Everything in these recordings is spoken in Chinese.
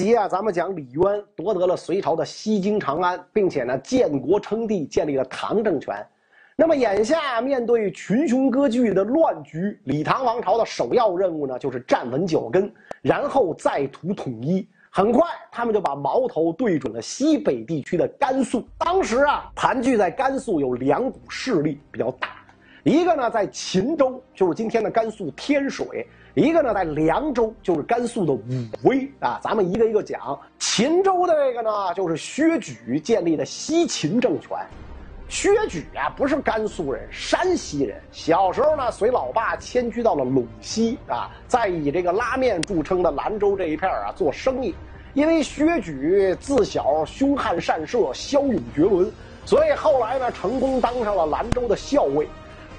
集啊，咱们讲李渊夺得了隋朝的西京长安，并且呢建国称帝，建立了唐政权。那么眼下面对群雄割据的乱局，李唐王朝的首要任务呢，就是站稳脚跟，然后再图统一。很快，他们就把矛头对准了西北地区的甘肃。当时啊，盘踞在甘肃有两股势力比较大，一个呢在秦州，就是今天的甘肃天水；一个呢在凉州，就是甘肃的武威啊。咱们一个一个讲。秦州的这个呢，就是薛举建立的西秦政权。薛举啊，不是甘肃人，山西人。小时候呢，随老爸迁居到了陇西啊，在以这个拉面著称的兰州这一片啊做生意。因为薛举自小凶悍善射，骁勇绝伦，所以后来呢，成功当上了兰州的校尉。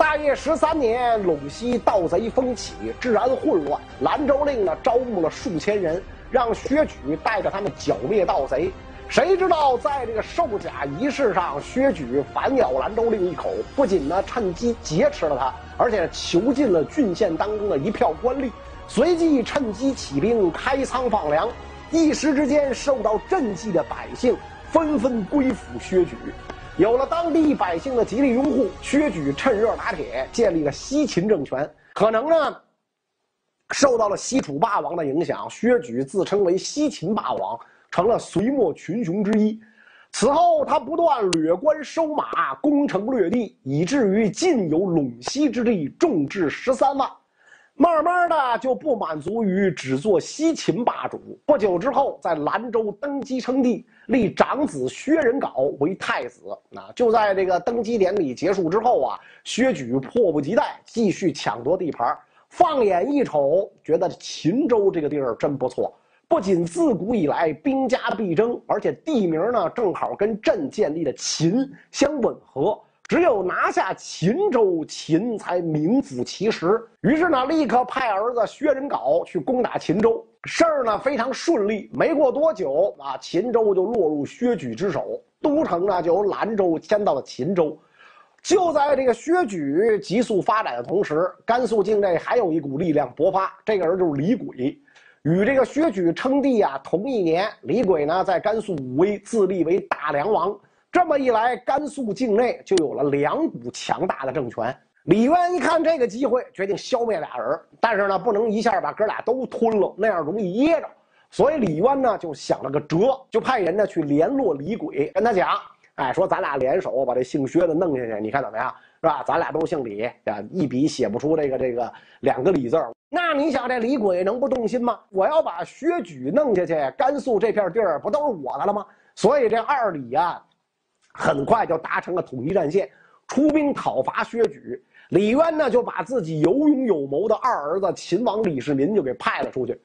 大业十三年，陇西盗贼风起，治安混乱，兰州令呢招募了数千人，让薛举带着他们剿灭盗贼。谁知道在这个授甲仪式上，薛举反咬兰州令一口，不仅呢趁机劫持了他，而且囚禁了郡县当中的一票官吏，随即趁机起兵开仓放粮，一时之间受到赈济的百姓纷纷归附薛举，有了当地百姓的极力拥护，薛举趁热打铁，建立了西秦政权。可能呢，受到了西楚霸王的影响，薛举自称为西秦霸王。成了隋末群雄之一。此后，他不断掠关收马，攻城略地，以至于尽有陇西之地，众至十三万。慢慢的，就不满足于只做西秦霸主。不久之后，在兰州登基称帝，立长子薛仁杲为太子。那就在这个登基典礼结束之后啊，薛举迫不及待继续抢夺地盘。放眼一瞅，觉得秦州这个地儿真不错。不仅自古以来兵家必争，而且地名呢正好跟朕建立的秦相吻合。只有拿下秦州，秦才名副其实。于是呢，立刻派儿子薛仁杲去攻打秦州。事儿呢非常顺利，没过多久啊，秦州就落入薛举之手，都城呢就由兰州迁到了秦州。就在这个薛举急速发展的同时，甘肃境内还有一股力量勃发，这个人就是李轨。与这个薛举称帝啊，同一年，李轨呢在甘肃武威自立为大梁王。这么一来，甘肃境内就有了两股强大的政权。李渊一看这个机会，决定消灭俩人，但是呢，不能一下把哥俩都吞了，那样容易噎着。所以李渊呢就想了个辙，就派人呢去联络李轨，跟他讲，哎，说咱俩联手把这姓薛的弄下去，你看怎么样？是吧？咱俩都姓李啊，一笔写不出这个这个两个李字儿。那你想，这李轨能不动心吗？我要把薛举弄下去，甘肃这片地儿不都是我的了吗？所以这二李啊，很快就达成了统一战线，出兵讨伐薛举。李渊呢，就把自己有勇有谋的二儿子秦王李世民就给派了出去。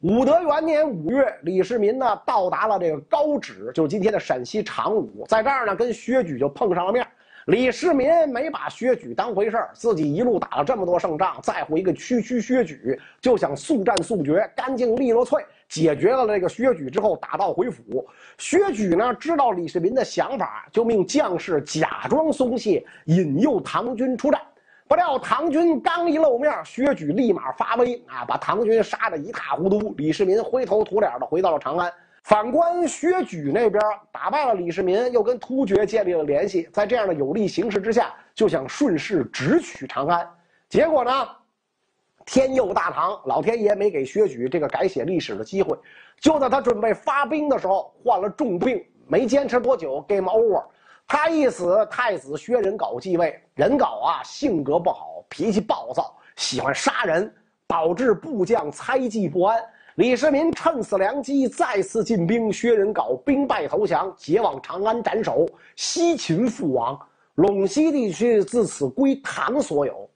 武德元年五月，李世民呢到达了这个高脂，就是今天的陕西长武，在这儿呢跟薛举就碰上了面。李世民没把薛举当回事儿，自己一路打了这么多胜仗，在乎一个区区薛举，就想速战速决，干净利落脆，解决了这个薛举之后，打道回府。薛举呢，知道李世民的想法，就命将士假装松懈，引诱唐军出战。不料唐军刚一露面，薛举立马发威啊，把唐军杀得一塌糊涂。李世民灰头土脸的回到了长安。反观薛举那边，打败了李世民，又跟突厥建立了联系，在这样的有利形势之下，就想顺势直取长安。结果呢，天佑大唐，老天爷没给薛举这个改写历史的机会。就在他准备发兵的时候，患了重病，没坚持多久，game over。他一死，太子薛仁杲继位。仁杲啊，性格不好，脾气暴躁，喜欢杀人，导致部将猜忌不安。李世民趁此良机再次进兵，薛仁杲兵败投降，解往长安斩首，西秦覆亡，陇西地区自此归唐所有。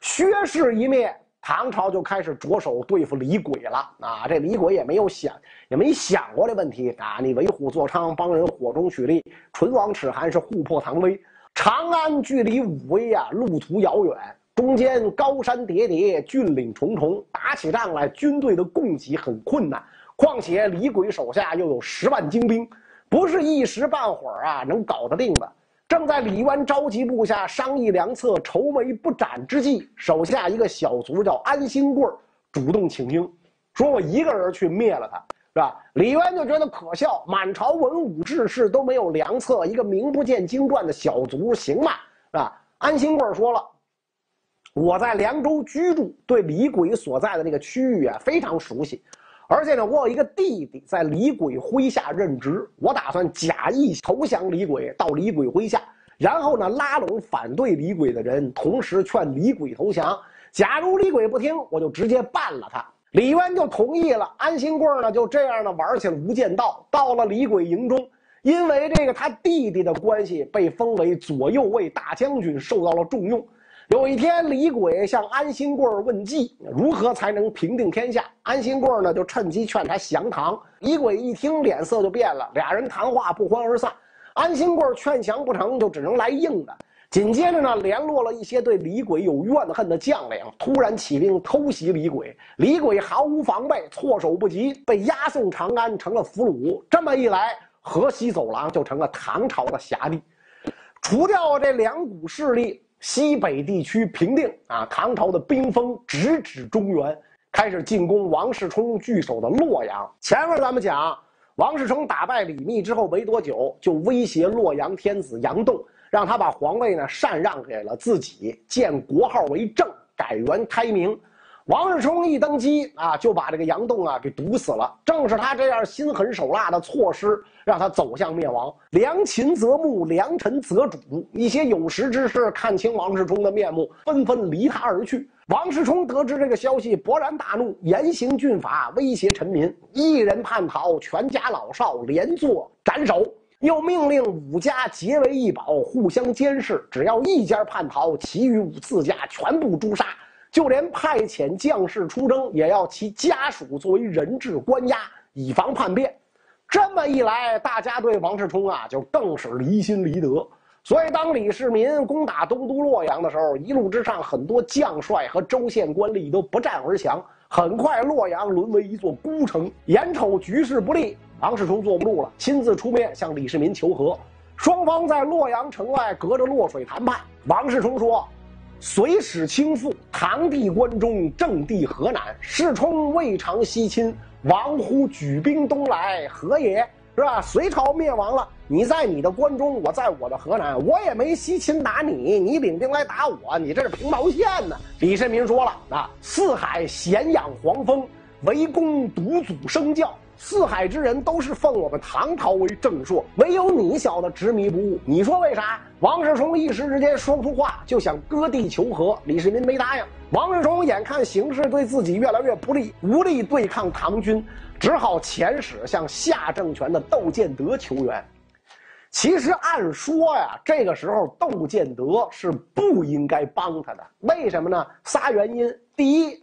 薛氏一灭，唐朝就开始着手对付李轨了。啊，这李轨也没有想，也没想过这问题啊！你为虎作伥，帮人火中取栗，唇亡齿寒，是互破唐威。长安距离武威啊，路途遥远。中间高山叠叠，峻岭重重，打起仗来，军队的供给很困难。况且李鬼手下又有十万精兵，不是一时半会儿啊能搞得定的。正在李渊召集部下商议良策、愁眉不展之际，手下一个小卒叫安兴贵主动请缨，说我一个人去灭了他。是吧？李渊就觉得可笑，满朝文武志士都没有良策，一个名不见经传的小卒行吗？是吧？安新贵说了，我在凉州居住，对李鬼所在的那个区域啊非常熟悉，而且呢，我有一个弟弟在李鬼麾下任职，我打算假意投降李鬼，到李鬼麾下，然后呢拉拢反对李鬼的人，同时劝李鬼投降。假如李鬼不听，我就直接办了他。李渊就同意了，安新贵呢就这样呢玩起了无间道，到了李鬼营中，因为这个他弟弟的关系，被封为左右卫大将军，受到了重用。有一天，李鬼向安新贵问计，如何才能平定天下？安新贵呢就趁机劝他降唐。李鬼一听，脸色就变了，俩人谈话不欢而散。安新贵劝降不成，就只能来硬的。紧接着呢，联络了一些对李鬼有怨恨的将领，突然起兵偷袭李鬼。李鬼毫无防备，措手不及，被押送长安，成了俘虏。这么一来，河西走廊就成了唐朝的辖地。除掉这两股势力，西北地区平定啊，唐朝的兵锋直指中原，开始进攻王世充据守的洛阳。前面咱们讲，王世充打败李密之后没多久，就威胁洛阳天子杨栋。让他把皇位呢禅让给了自己，建国号为郑，改元开明。王世充一登基啊，就把这个杨栋啊给毒死了。正是他这样心狠手辣的措施，让他走向灭亡。良禽择木，良臣择主。一些有识之士看清王世充的面目，纷纷离他而去。王世充得知这个消息，勃然大怒，严刑峻法，威胁臣民：一人叛逃，全家老少连坐斩首。又命令五家结为一保，互相监视。只要一家叛逃，其余五四家全部诛杀。就连派遣将士出征，也要其家属作为人质关押，以防叛变。这么一来，大家对王世充啊，就更是离心离德。所以，当李世民攻打东都洛阳的时候，一路之上，很多将帅和州县官吏都不战而降。很快，洛阳沦为一座孤城。眼瞅局势不利。王世充坐不住了，亲自出面向李世民求和。双方在洛阳城外隔着洛水谈判。王世充说：“隋使倾覆，唐地关中，正地河南。世充未尝西侵，王乎举兵东来，何也？是吧？隋朝灭亡了，你在你的关中，我在我的河南，我也没西侵打你，你领兵来打我，你这是平毛线呢？”李世民说了：“啊，四海咸养黄蜂，围攻独祖生教。”四海之人都是奉我们唐朝为正朔，唯有你小子执迷不悟。你说为啥？王世充一时之间说不出话，就想割地求和。李世民没答应。王世充眼看形势对自己越来越不利，无力对抗唐军，只好遣使向夏政权的窦建德求援。其实按说呀，这个时候窦建德是不应该帮他的。为什么呢？仨原因。第一，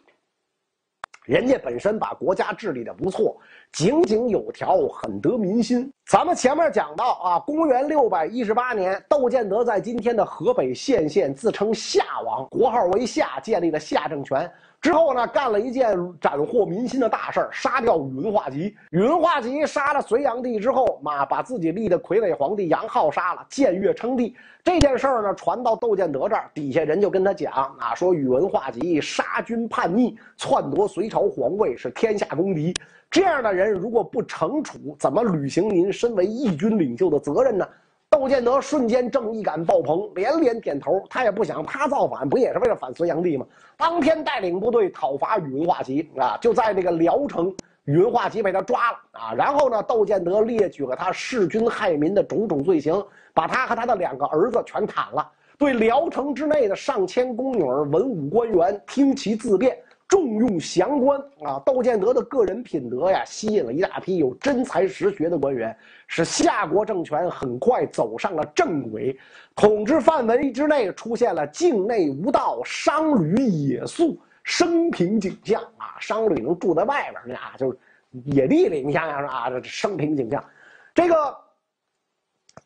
人家本身把国家治理的不错。井井有条，很得民心。咱们前面讲到啊，公元六百一十八年，窦建德在今天的河北献县自称夏王，国号为夏，建立了夏政权。之后呢，干了一件斩获民心的大事儿杀掉宇文化及。宇文化及杀了隋炀帝之后，嘛，把自己立的傀儡皇帝杨浩杀了，僭越称帝。这件事儿呢，传到窦建德这儿，底下人就跟他讲啊，说宇文化及杀君叛逆，篡夺隋朝皇位，是天下公敌。这样的人如果不惩处，怎么履行您身为义军领袖的责任呢？窦建德瞬间正义感爆棚，连连点头。他也不想他造反，不也是为了反隋炀帝吗？当天带领部队讨伐宇文化及啊，就在这个聊城，宇文化及被他抓了啊。然后呢，窦建德列举了他弑君害民的种种罪行，把他和他的两个儿子全砍了。对聊城之内的上千宫女文武官员听其自辩。重用降官啊！窦建德的个人品德呀，吸引了一大批有真才实学的官员，使夏国政权很快走上了正轨。统治范围之内出现了境内无道、商旅野宿、生平景象啊！商旅能住在外边儿啊，就是野地里。你想想啊，这生平景象，这个。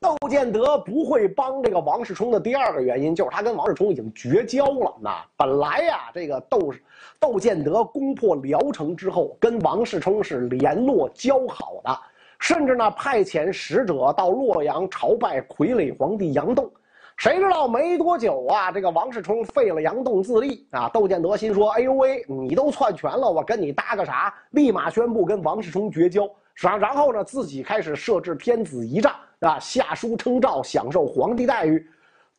窦建德不会帮这个王世充的第二个原因，就是他跟王世充已经绝交了。那本来呀，这个窦窦建德攻破聊城之后，跟王世充是联络交好的，甚至呢派遣使者到洛阳朝拜傀儡皇帝杨栋。谁知道没多久啊，这个王世充废了杨栋自立啊。窦建德心说：“哎呦喂，你都篡权了，我跟你搭个啥？”立马宣布跟王世充绝交。然然后呢，自己开始设置天子仪仗啊，下书称诏，享受皇帝待遇。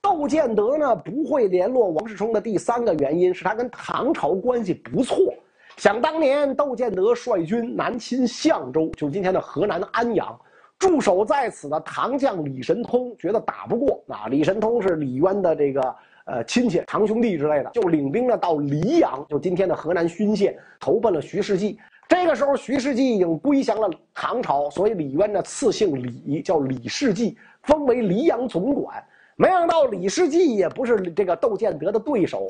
窦建德呢不会联络王世充的第三个原因是他跟唐朝关系不错。想当年，窦建德率军南侵相州，就今天的河南安阳。驻守在此的唐将李神通觉得打不过啊，李神通是李渊的这个呃亲戚，堂兄弟之类的，就领兵呢到黎阳，就今天的河南浚县，投奔了徐世绩。这个时候，徐世绩已经归降了唐朝，所以李渊呢赐姓李，叫李世绩，封为黎阳总管。没想到李世绩也不是这个窦建德的对手。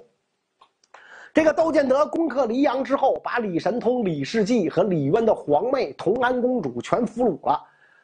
这个窦建德攻克黎阳之后，把李神通、李世绩和李渊的皇妹同安公主全俘虏了。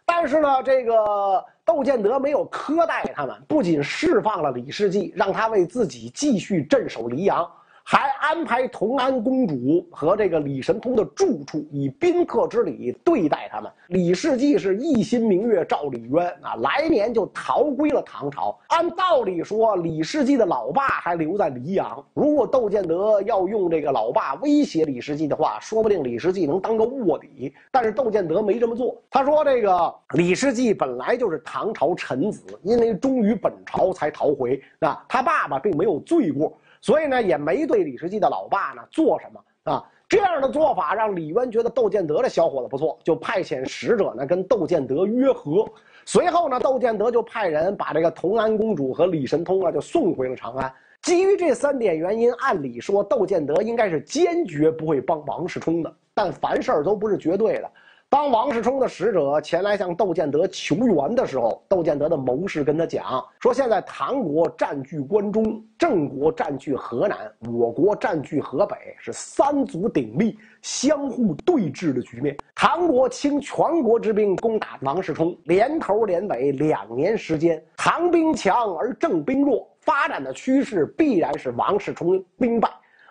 但是呢，这个窦建德没有苛待他们，不仅释放了李世绩，让他为自己继续镇守黎阳。还安排同安公主和这个李神通的住处，以宾客之礼对待他们。李世绩是一心明月照李渊啊，来年就逃归了唐朝。按道理说，李世绩的老爸还留在黎阳。如果窦建德要用这个老爸威胁李世绩的话，说不定李世绩能当个卧底。但是窦建德没这么做。他说：“这个李世绩本来就是唐朝臣子，因为忠于本朝才逃回啊，他爸爸并没有罪过。”所以呢，也没对李世绩的老爸呢做什么啊。这样的做法让李渊觉得窦建德这小伙子不错，就派遣使者呢跟窦建德约和。随后呢，窦建德就派人把这个同安公主和李神通啊就送回了长安。基于这三点原因，按理说窦建德应该是坚决不会帮王世充的。但凡事都不是绝对的。当王世充的使者前来向窦建德求援的时候，窦建德的谋士跟他讲说：“现在唐国占据关中，郑国占据河南，我国占据河北，是三足鼎立、相互对峙的局面。唐国倾全国之兵攻打王世充，连头连尾两年时间，唐兵强而郑兵弱，发展的趋势必然是王世充兵败。”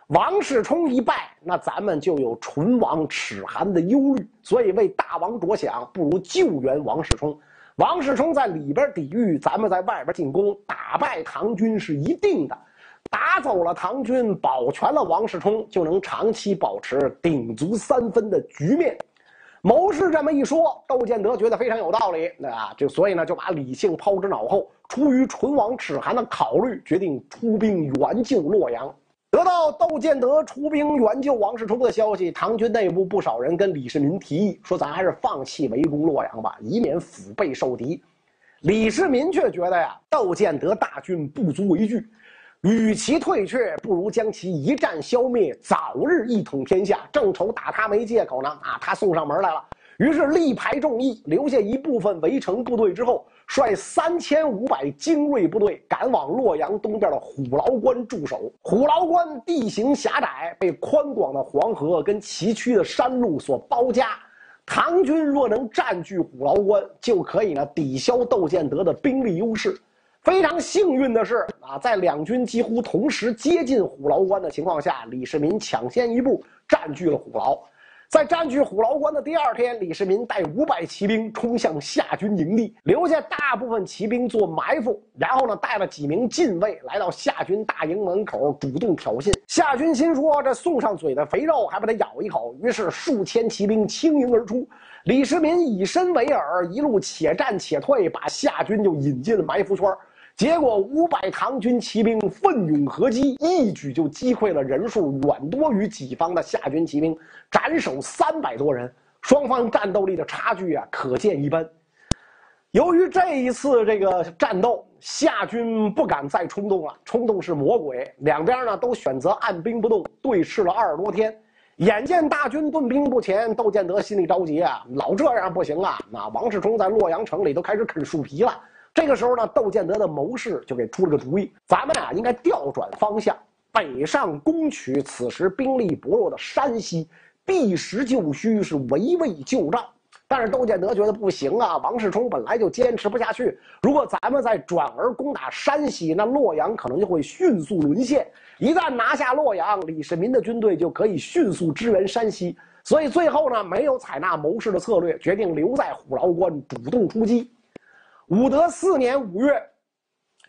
王世充一败，那咱们就有唇亡齿寒的忧虑。所以为大王着想，不如救援王世充。王世充在里边抵御，咱们在外边进攻，打败唐军是一定的。打走了唐军，保全了王世充，就能长期保持鼎足三分的局面。谋士这么一说，窦建德觉得非常有道理，啊，就所以呢就把理性抛之脑后，出于唇亡齿寒的考虑，决定出兵援救洛阳。得到窦建德出兵援救王世充的消息，唐军内部不少人跟李世民提议说：“咱还是放弃围攻洛阳吧，以免腹背受敌。”李世民却觉得呀，窦建德大军不足为惧，与其退却，不如将其一战消灭，早日一统天下。正愁打他没借口呢，啊，他送上门来了。于是力排众议，留下一部分围城部队之后。率三千五百精锐部队赶往洛阳东边的虎牢关驻守。虎牢关地形狭窄，被宽广的黄河跟崎岖的山路所包夹。唐军若能占据虎牢关，就可以呢抵消窦建德的兵力优势。非常幸运的是啊，在两军几乎同时接近虎牢关的情况下，李世民抢先一步占据了虎牢。在占据虎牢关的第二天，李世民带五百骑兵冲向夏军营地，留下大部分骑兵做埋伏，然后呢，带了几名禁卫来到夏军大营门口，主动挑衅。夏军心说：“这送上嘴的肥肉还不得咬一口？”于是数千骑兵倾营而出。李世民以身为饵，一路且战且退，把夏军就引进了埋伏圈。结果五百唐军骑兵奋勇合击，一举就击溃了人数远多于己方的夏军骑兵，斩首三百多人。双方战斗力的差距啊，可见一斑。由于这一次这个战斗，夏军不敢再冲动了，冲动是魔鬼。两边呢都选择按兵不动，对峙了二十多天。眼见大军顿兵不前，窦建德心里着急啊，老这样不行啊！那王世充在洛阳城里都开始啃树皮了。这个时候呢，窦建德的谋士就给出了个主意：咱们啊，应该调转方向，北上攻取此时兵力薄弱的山西，避实就虚，是围魏救赵。但是窦建德觉得不行啊，王世充本来就坚持不下去，如果咱们再转而攻打山西，那洛阳可能就会迅速沦陷。一旦拿下洛阳，李世民的军队就可以迅速支援山西。所以最后呢，没有采纳谋士的策略，决定留在虎牢关，主动出击。武德四年五月，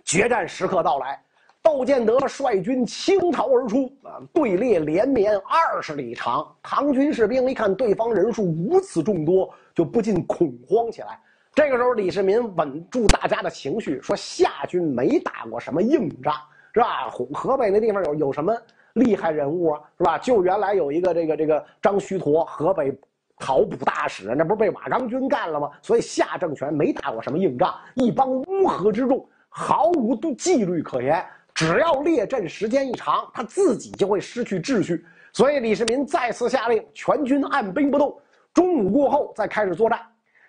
决战时刻到来，窦建德率军倾巢而出啊，队列连绵二十里长。唐军士兵一看对方人数如此众多，就不禁恐慌起来。这个时候，李世民稳住大家的情绪，说：“夏军没打过什么硬仗，是吧？河北那地方有有什么厉害人物啊，是吧？就原来有一个这个这个张须陀，河北讨捕大使，那不是被瓦岗军干了吗？所以夏政权没打过什么硬仗，一帮乌合之众，毫无纪律可言。只要列阵时间一长，他自己就会失去秩序。所以李世民再次下令，全军按兵不动，中午过后再开始作战。”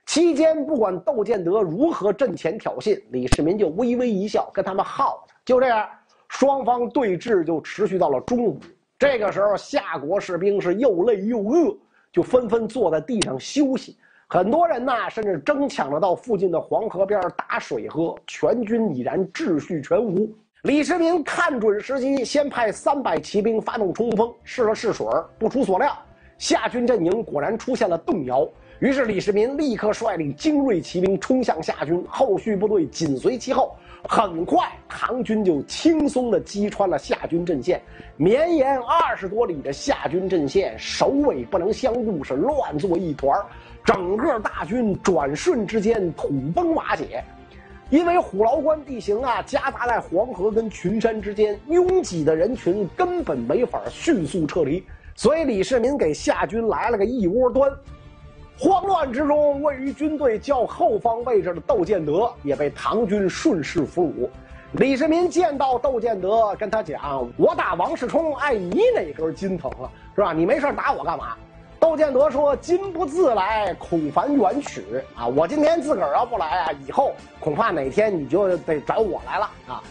期间，不管窦建德如何阵前挑衅，李世民就微微一笑，跟他们耗着。就这样，双方对峙就持续到了中午。这个时候，夏国士兵是又累又饿，就纷纷坐在地上休息。很多人呢，甚至争抢着到附近的黄河边打水喝。全军已然秩序全无。李世民看准时机，先派三百骑兵发动冲锋，试了试水不出所料，夏军阵营果然出现了动摇。于是李世民立刻率领精锐骑兵冲向夏军，后续部队紧随其后。很快，唐军就轻松地击穿了夏军阵线。绵延二十多里的夏军阵线，首尾不能相顾，是乱作一团整个大军转瞬之间土崩瓦解。因为虎牢关地形啊，夹杂在黄河跟群山之间，拥挤的人群根本没法迅速撤离。所以李世民给夏军来了个一窝端。慌乱之中，位于军队较后方位置的窦建德也被唐军顺势俘虏。李世民见到窦建德，跟他讲：“我打王世充，碍你哪根筋疼了，是吧？你没事打我干嘛？”窦建德说：“今不自来，恐烦远取啊！我今天自个儿要不来啊，以后恐怕哪天你就得找我来了啊！”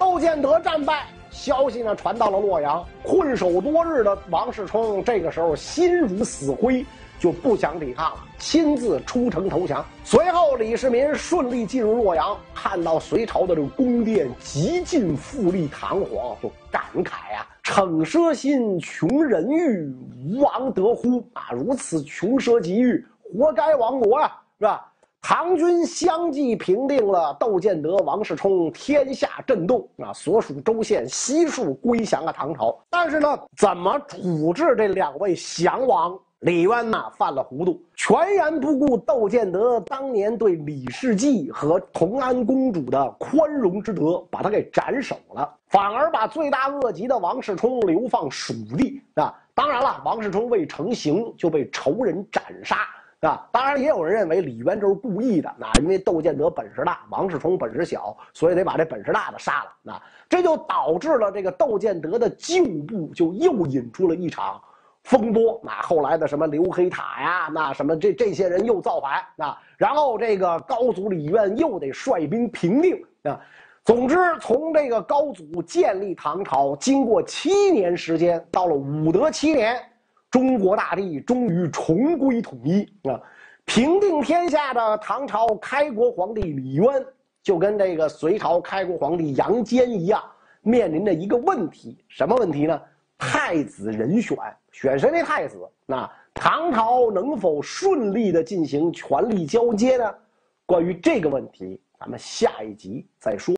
窦建德战败，消息呢传到了洛阳，困守多日的王世充这个时候心如死灰。就不想抵抗了，亲自出城投降。随后，李世民顺利进入洛阳，看到隋朝的这个宫殿极尽富丽堂皇，就感慨啊：“逞奢心，穷人欲，无王得乎？啊，如此穷奢极欲，活该亡国啊，是吧？”唐军相继平定了窦建德、王世充，天下震动啊，所属州县悉数归降了唐朝。但是呢，怎么处置这两位降王？李渊呐犯了糊涂，全然不顾窦建德当年对李世济和同安公主的宽容之德，把他给斩首了，反而把罪大恶极的王世充流放蜀地啊！当然了，王世充未成刑就被仇人斩杀啊！当然，也有人认为李渊这是故意的，那因为窦建德本事大，王世充本事小，所以得把这本事大的杀了。那这就导致了这个窦建德的旧部就又引出了一场。风波，那后来的什么刘黑塔呀，那什么这这些人又造反，那然后这个高祖李渊又得率兵平定啊。总之，从这个高祖建立唐朝，经过七年时间，到了武德七年，中国大地终于重归统一啊。平定天下的唐朝开国皇帝李渊，就跟这个隋朝开国皇帝杨坚一样，面临着一个问题，什么问题呢？太子人选。选谁为太子？那唐朝能否顺利的进行权力交接呢？关于这个问题，咱们下一集再说。